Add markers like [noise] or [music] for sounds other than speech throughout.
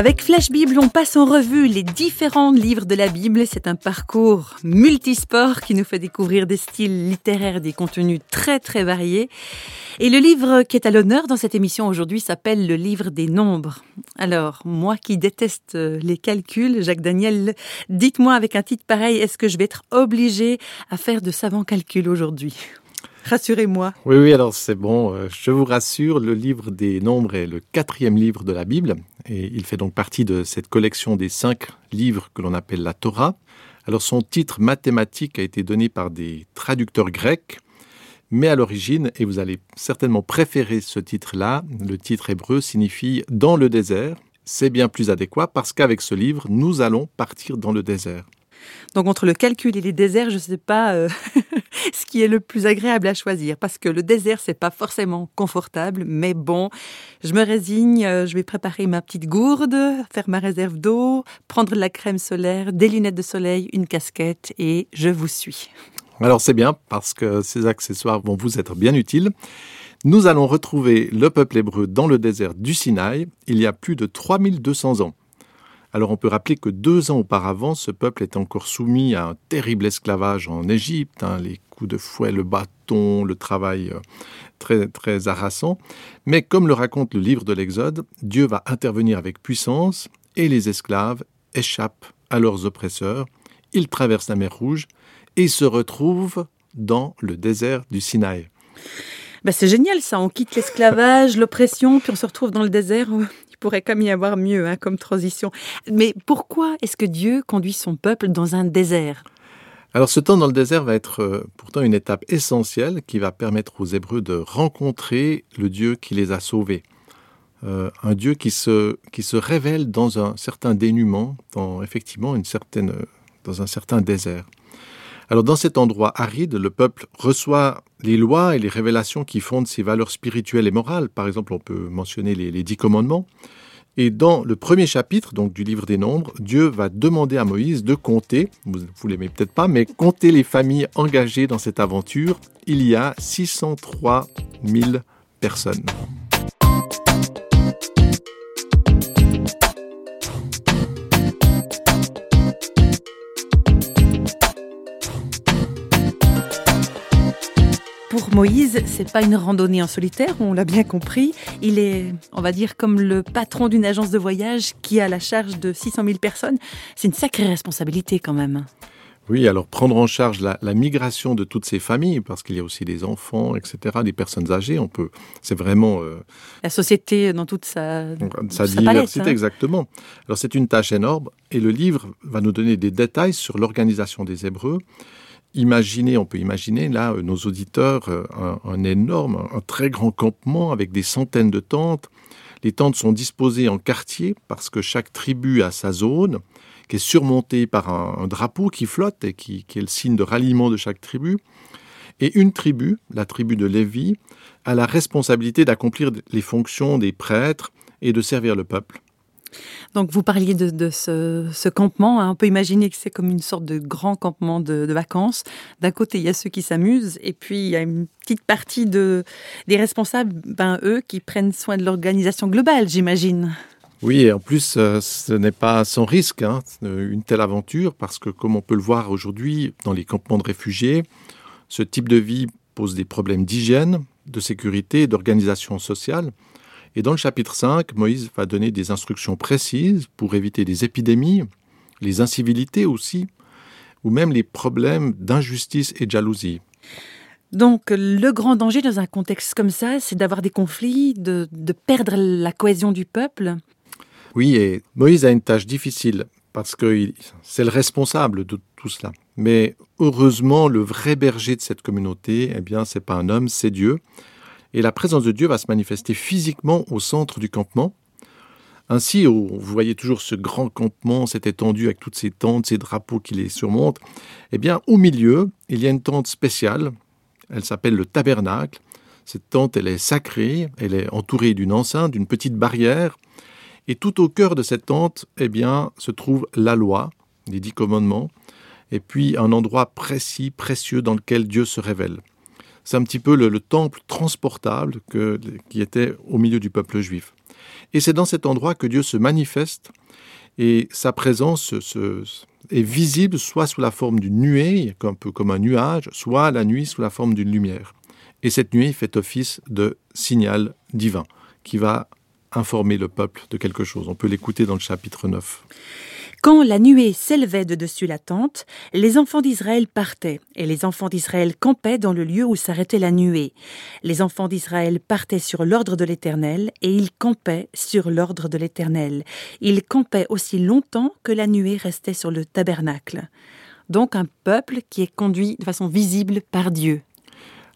Avec Flash Bible, on passe en revue les différents livres de la Bible. C'est un parcours multisport qui nous fait découvrir des styles littéraires, des contenus très très variés. Et le livre qui est à l'honneur dans cette émission aujourd'hui s'appelle le livre des nombres. Alors, moi qui déteste les calculs, Jacques Daniel, dites-moi avec un titre pareil, est-ce que je vais être obligé à faire de savants calculs aujourd'hui? Rassurez-moi. Oui, oui, alors c'est bon. Euh, je vous rassure, le livre des nombres est le quatrième livre de la Bible et il fait donc partie de cette collection des cinq livres que l'on appelle la Torah. Alors son titre mathématique a été donné par des traducteurs grecs, mais à l'origine, et vous allez certainement préférer ce titre-là, le titre hébreu signifie dans le désert. C'est bien plus adéquat parce qu'avec ce livre, nous allons partir dans le désert. Donc entre le calcul et les déserts, je ne sais pas euh, [laughs] ce qui est le plus agréable à choisir parce que le désert c'est pas forcément confortable, mais bon, je me résigne, euh, je vais préparer ma petite gourde, faire ma réserve d'eau, prendre de la crème solaire, des lunettes de soleil, une casquette et je vous suis. Alors c'est bien parce que ces accessoires vont vous être bien utiles. Nous allons retrouver le peuple hébreu dans le désert du Sinaï il y a plus de 3200 ans. Alors on peut rappeler que deux ans auparavant, ce peuple était encore soumis à un terrible esclavage en Égypte, hein, les coups de fouet, le bâton, le travail euh, très, très harassant. Mais comme le raconte le livre de l'Exode, Dieu va intervenir avec puissance et les esclaves échappent à leurs oppresseurs. Ils traversent la mer Rouge et se retrouvent dans le désert du Sinaï. Ben c'est génial ça, on quitte l'esclavage, l'oppression, puis on se retrouve dans le désert pourrait comme y avoir mieux hein, comme transition. Mais pourquoi est-ce que Dieu conduit son peuple dans un désert? Alors ce temps dans le désert va être euh, pourtant une étape essentielle qui va permettre aux Hébreux de rencontrer le Dieu qui les a sauvés. Euh, un Dieu qui se, qui se révèle dans un certain dénuement, dans effectivement une certaine, dans un certain désert. Alors dans cet endroit aride, le peuple reçoit les lois et les révélations qui fondent ses valeurs spirituelles et morales. Par exemple, on peut mentionner les, dix commandements. Et dans le premier chapitre donc du livre des Nombres, Dieu va demander à Moïse de compter, vous ne l'aimez peut-être pas, mais compter les familles engagées dans cette aventure. Il y a 603 000 personnes. Moïse, c'est pas une randonnée en solitaire, on l'a bien compris. Il est, on va dire, comme le patron d'une agence de voyage qui a la charge de 600 000 personnes. C'est une sacrée responsabilité quand même. Oui, alors prendre en charge la, migration de toutes ces familles, parce qu'il y a aussi des enfants, etc., des personnes âgées, on peut, c'est vraiment euh, la société dans toute sa, sa diversité, hein. exactement. Alors c'est une tâche énorme, et le livre va nous donner des détails sur l'organisation des Hébreux, Imaginez, on peut imaginer là, euh, nos auditeurs, euh, un, énorme, un très grand campement avec des centaines de tentes. Les tentes sont disposées en quartiers parce que chaque tribu a sa zone, qui est surmontée par un, drapeau qui flotte et qui, est le signe de ralliement de chaque tribu. Et une tribu, la tribu de Lévi, a la responsabilité d'accomplir les fonctions des prêtres et de servir le peuple. Donc vous parliez de, ce, campement. Hein. On peut imaginer que c'est comme une sorte de grand campement de, vacances. D'un côté, il y a ceux qui s'amusent, et puis il y a une petite partie de, des responsables, ben, eux, qui prennent soin de l'organisation globale, j'imagine. Oui, et en plus, euh, ce n'est pas sans risque, hein, une telle aventure, parce que comme on peut le voir aujourd'hui dans les campements de réfugiés, ce type de vie pose des problèmes d'hygiène, de sécurité et d'organisation sociale. Et dans le chapitre 5, Moïse va donner des instructions précises pour éviter les épidémies, les incivilités aussi, ou même les problèmes d'injustice et de jalousie. Donc le grand danger dans un contexte comme ça, c'est d'avoir des conflits, de, perdre la cohésion du peuple. Oui, et Moïse a une tâche difficile parce que c'est le responsable de tout cela. Mais heureusement, le vrai berger de cette communauté, eh bien, c'est pas un homme, c'est Dieu. Et la présence de Dieu va se manifester physiquement au centre du campement. Ainsi, vous voyez toujours ce grand campement, cette étendue avec toutes ces tentes, ces drapeaux qui les surmontent. Eh bien, au milieu, il y a une tente spéciale. Elle s'appelle le tabernacle. Cette tente, elle est sacrée, elle est entourée d'une enceinte, d'une petite barrière. Et tout au cœur de cette tente, eh bien, se trouve la loi, les dix commandements, et puis un endroit précis, précieux dans lequel Dieu se révèle. C'est un petit peu le, temple transportable qui était au milieu du peuple juif. Et c'est dans cet endroit que Dieu se manifeste et sa présence est visible soit sous la forme d'une nuée, un peu comme un nuage, soit la nuit sous la forme d'une lumière. Et cette nuée fait office de signal divin qui va informer le peuple de quelque chose. On peut l'écouter dans le chapitre 9. Quand la nuée s'élevait de dessus la tente, les enfants d'Israël partaient, et les enfants d'Israël campaient dans le lieu où s'arrêtait la nuée. Les enfants d'Israël partaient sur l'ordre de l'Éternel, et ils campaient sur l'ordre de l'Éternel. Ils campaient aussi longtemps que la nuée restait sur le tabernacle. Donc un peuple qui est conduit de façon visible par Dieu.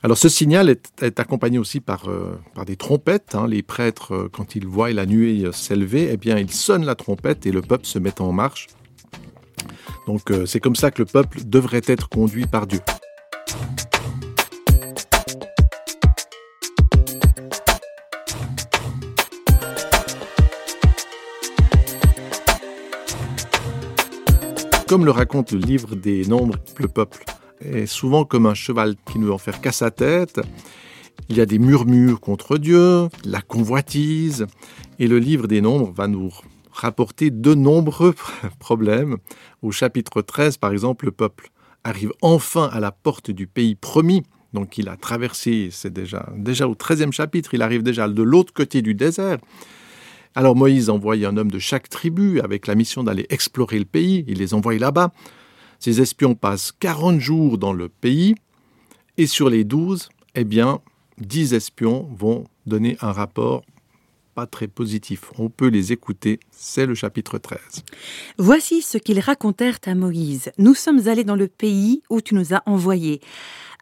Alors ce signal est, accompagné aussi par, euh, des trompettes. Hein. Les prêtres, euh, quand ils voient la nuée s'élever, eh bien ils sonnent la trompette et le peuple se met en marche. Donc euh, c'est comme ça que le peuple devrait être conduit par Dieu. Comme le raconte le livre des Nombres, le peuple est souvent comme un cheval qui ne veut en faire qu'à sa tête. Il y a des murmures contre Dieu, la convoitise, et le livre des nombres va nous rapporter de nombreux [laughs] problèmes. Au chapitre 13, par exemple, le peuple arrive enfin à la porte du pays promis. Donc il a traversé, c'est déjà, déjà au 13e chapitre, il arrive déjà de l'autre côté du désert. Alors Moïse envoie un homme de chaque tribu avec la mission d'aller explorer le pays, il les envoie là-bas. Ces espions passent 40 jours dans le pays et sur les 12, eh bien, 10 espions vont donner un rapport pas très positif. On peut les écouter, c'est le chapitre 13. Voici ce qu'ils racontèrent à Moïse. Nous sommes allés dans le pays où tu nous as envoyés.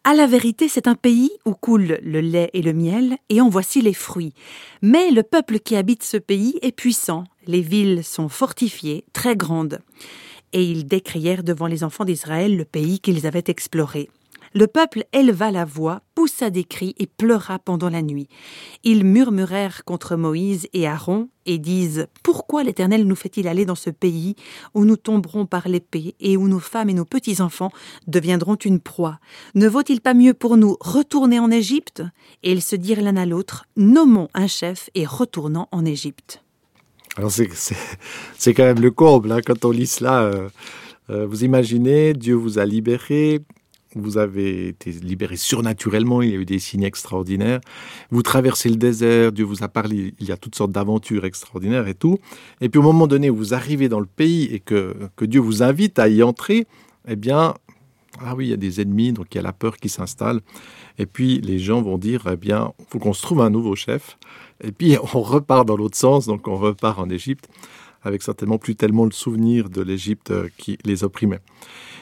À la vérité, c'est un pays où coule le lait et le miel, et en voici les fruits. Mais le peuple qui habite ce pays est puissant. Les villes sont fortifiées, très grandes et ils décrièrent devant les enfants d'Israël le pays qu'ils avaient exploré. Le peuple éleva la voix, poussa des cris et pleura pendant la nuit. Ils murmurèrent contre Moïse et Aaron et disent Pourquoi l'Éternel nous fait-il aller dans ce pays où nous tomberons par l'épée et où nos femmes et nos petits-enfants deviendront une proie? Ne vaut-il pas mieux pour nous retourner en Égypte? Et ils se dirent l'un à l'autre Nommons un chef et retournons en Égypte. Alors c'est quand même le comble, hein, quand on lit cela. Euh, euh, vous imaginez, Dieu vous a libéré, vous avez été libéré surnaturellement, il y a eu des signes extraordinaires. Vous traversez le désert, Dieu vous a parlé, il y a toutes sortes d'aventures extraordinaires et tout. Et puis au moment donné, vous arrivez dans le pays et que, que Dieu vous invite à y entrer, eh bien, ah oui, il y a des ennemis, donc il y a la peur qui s'installe. Et puis les gens vont dire, eh bien, il faut qu'on se trouve un nouveau chef. Et puis [laughs] on repart dans l'autre sens, donc on repart en Égypte, avec certainement plus tellement le souvenir de l'Égypte euh, qui les opprimait.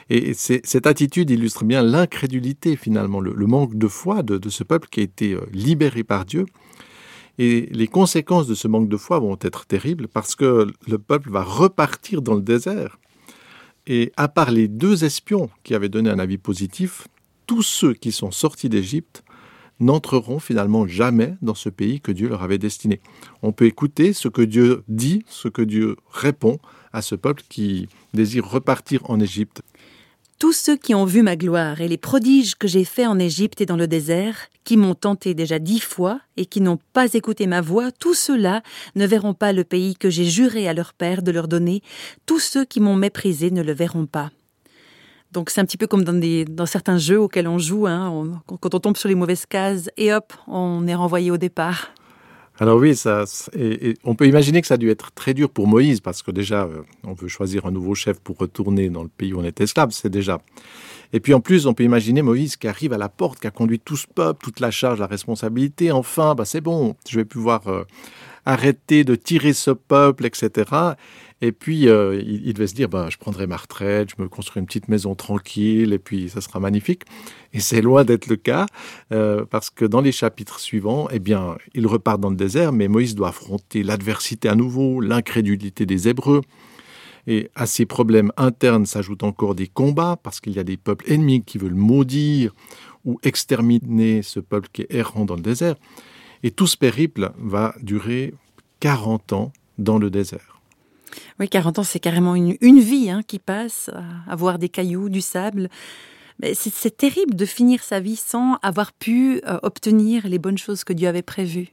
Et cette attitude illustre bien l'incrédulité finalement, le, manque de foi de, ce peuple qui a été euh, libéré par Dieu. Et les conséquences de ce manque de foi vont être terribles parce que le peuple va repartir dans le désert. Et à part les deux espions qui avaient donné un avis positif, tous ceux qui sont sortis d'Égypte n'entreront finalement jamais dans ce pays que Dieu leur avait destiné. On peut écouter ce que Dieu dit, ce que Dieu répond à ce peuple qui désire repartir en Égypte. Tous ceux qui ont vu ma gloire et les prodiges que j'ai faits en Égypte et dans le désert, qui m'ont tenté déjà dix fois et qui n'ont pas écouté ma voix, tous ceux-là ne verront pas le pays que j'ai juré à leur père de leur donner, tous ceux qui m'ont méprisé ne le verront pas. Donc c'est un petit peu comme dans, des, dans certains jeux auxquels on joue, hein, quand on tombe sur les mauvaises cases, et hop, on est renvoyé au départ. Alors oui, ça, on peut imaginer que ça a dû être très dur pour Moïse, parce que déjà, euh, on veut choisir un nouveau chef pour retourner dans le pays où on est esclave, c'est déjà. Et puis en plus, on peut imaginer Moïse qui arrive à la porte, qui a conduit tout ce peuple, toute la charge, la responsabilité. Enfin, bah c'est bon, je vais pouvoir euh, arrêter de tirer ce peuple, etc. Et puis, euh, il, devait se dire, ben, je prendrai ma retraite, je me construis une petite maison tranquille, et puis ça sera magnifique. Et c'est loin d'être le cas, euh, parce que dans les chapitres suivants, eh bien, il repart dans le désert, mais Moïse doit affronter l'adversité à nouveau, l'incrédulité des Hébreux. Et à ces problèmes internes s'ajoutent encore des combats, parce qu'il y a des peuples ennemis qui veulent maudire ou exterminer ce peuple qui est errant dans le désert. Et tout ce périple va durer 40 ans dans le désert. Oui, 40 ans, c'est carrément une, une vie hein, qui passe à voir des cailloux, du sable. C'est terrible de finir sa vie sans avoir pu euh, obtenir les bonnes choses que Dieu avait prévues.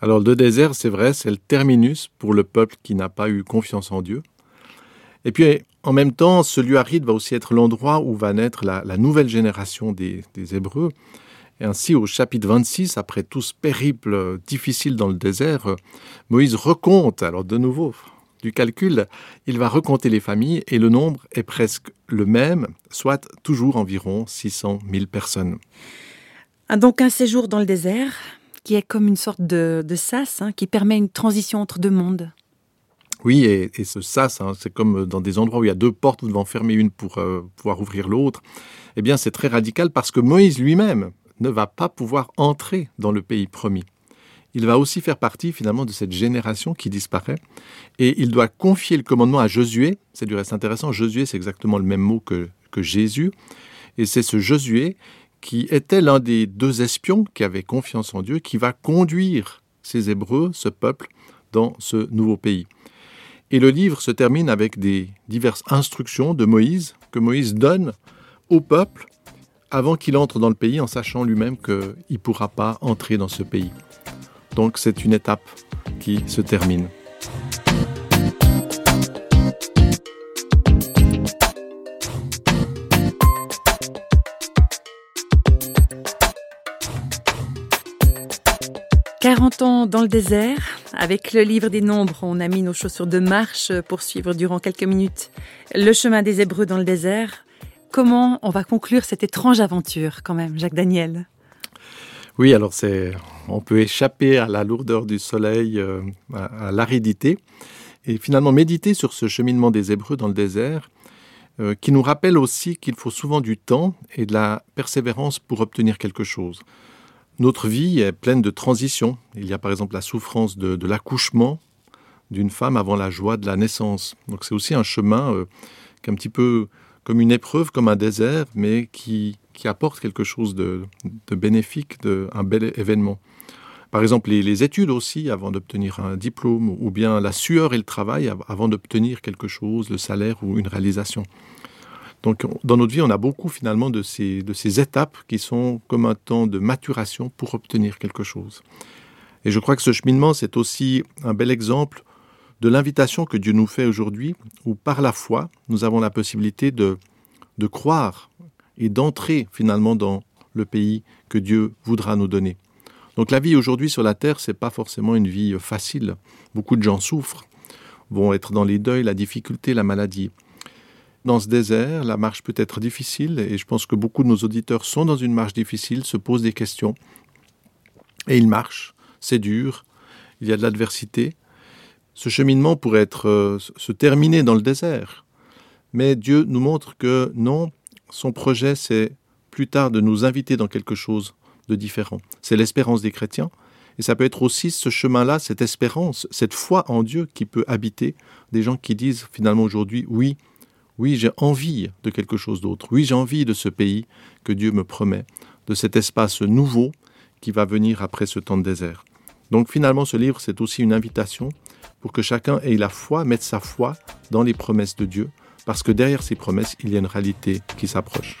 Alors le désert, c'est vrai, c'est le terminus pour le peuple qui n'a pas eu confiance en Dieu. Et puis en même temps, ce lieu aride va aussi être l'endroit où va naître la, nouvelle génération des, des, Hébreux. Et ainsi, au chapitre 26, après tout ce périple difficile dans le désert, Moïse recompte, alors de nouveau, du calcul, il va recompter les familles et le nombre est presque le même, soit toujours environ 600 000 personnes. Ah, donc un séjour dans le désert qui est comme une sorte de, sas hein, qui permet une transition entre deux mondes. Oui, et, ce sas, hein, c'est comme dans des endroits où il y a deux portes, vous devez en fermer une pour euh, pouvoir ouvrir l'autre. Eh bien, c'est très radical parce que Moïse lui-même ne va pas pouvoir entrer dans le pays promis il va aussi faire partie finalement de cette génération qui disparaît. Et il doit confier le commandement à Josué. C'est du reste intéressant. Josué, c'est exactement le même mot que, que Jésus. Et c'est ce Josué qui était l'un des deux espions qui avaient confiance en Dieu, qui va conduire ces Hébreux, ce peuple, dans ce nouveau pays. Et le livre se termine avec des diverses instructions de Moïse que Moïse donne au peuple avant qu'il entre dans le pays en sachant lui-même qu'il ne pourra pas entrer dans ce pays. Donc c'est une étape qui se termine. « 40 ans dans le désert. Avec le livre des nombres, on a mis nos chaussures de marche pour suivre durant quelques minutes le chemin des Hébreux dans le désert. Comment on va conclure cette étrange aventure quand même, Jacques Daniel? Oui, alors c'est, on peut échapper à la lourdeur du soleil, euh, à, l'aridité, et finalement méditer sur ce cheminement des Hébreux dans le désert, euh, qui nous rappelle aussi qu'il faut souvent du temps et de la persévérance pour obtenir quelque chose. Notre vie est pleine de transitions. Il y a par exemple la souffrance de, l'accouchement d'une femme avant la joie de la naissance. Donc c'est aussi un chemin euh, qui est un petit peu comme une épreuve, comme un désert, mais qui, qui apporte quelque chose de, bénéfique, de, un bel événement. Par exemple, les, études aussi, avant d'obtenir un diplôme, ou bien la sueur et le travail avant d'obtenir quelque chose, le salaire ou une réalisation. Donc, dans notre vie, on a beaucoup finalement de ces, de ces étapes qui sont comme un temps de maturation pour obtenir quelque chose. Et je crois que ce cheminement, c'est aussi un bel exemple de l'invitation que Dieu nous fait aujourd'hui, où par la foi, nous avons la possibilité de, croire et d'entrer finalement dans le pays que Dieu voudra nous donner. Donc la vie aujourd'hui sur la terre, c'est pas forcément une vie facile. Beaucoup de gens souffrent, vont être dans les deuils, la difficulté, la maladie. Dans ce désert, la marche peut être difficile et je pense que beaucoup de nos auditeurs sont dans une marche difficile, se posent des questions et ils marchent. C'est dur, il y a de l'adversité. Ce cheminement pourrait être euh, se terminer dans le désert. Mais Dieu nous montre que non, son projet, c'est plus tard de nous inviter dans quelque chose de différent. C'est l'espérance des chrétiens. Et ça peut être aussi ce chemin-là, cette espérance, cette foi en Dieu qui peut habiter des gens qui disent finalement aujourd'hui, oui, oui, j'ai envie de quelque chose d'autre. Oui, j'ai envie de ce pays que Dieu me promet, de cet espace nouveau qui va venir après ce temps de désert. Donc finalement, ce livre, c'est aussi une invitation pour que chacun ait la foi, mette sa foi dans les promesses de Dieu, parce que derrière ces promesses, il y a une réalité qui s'approche.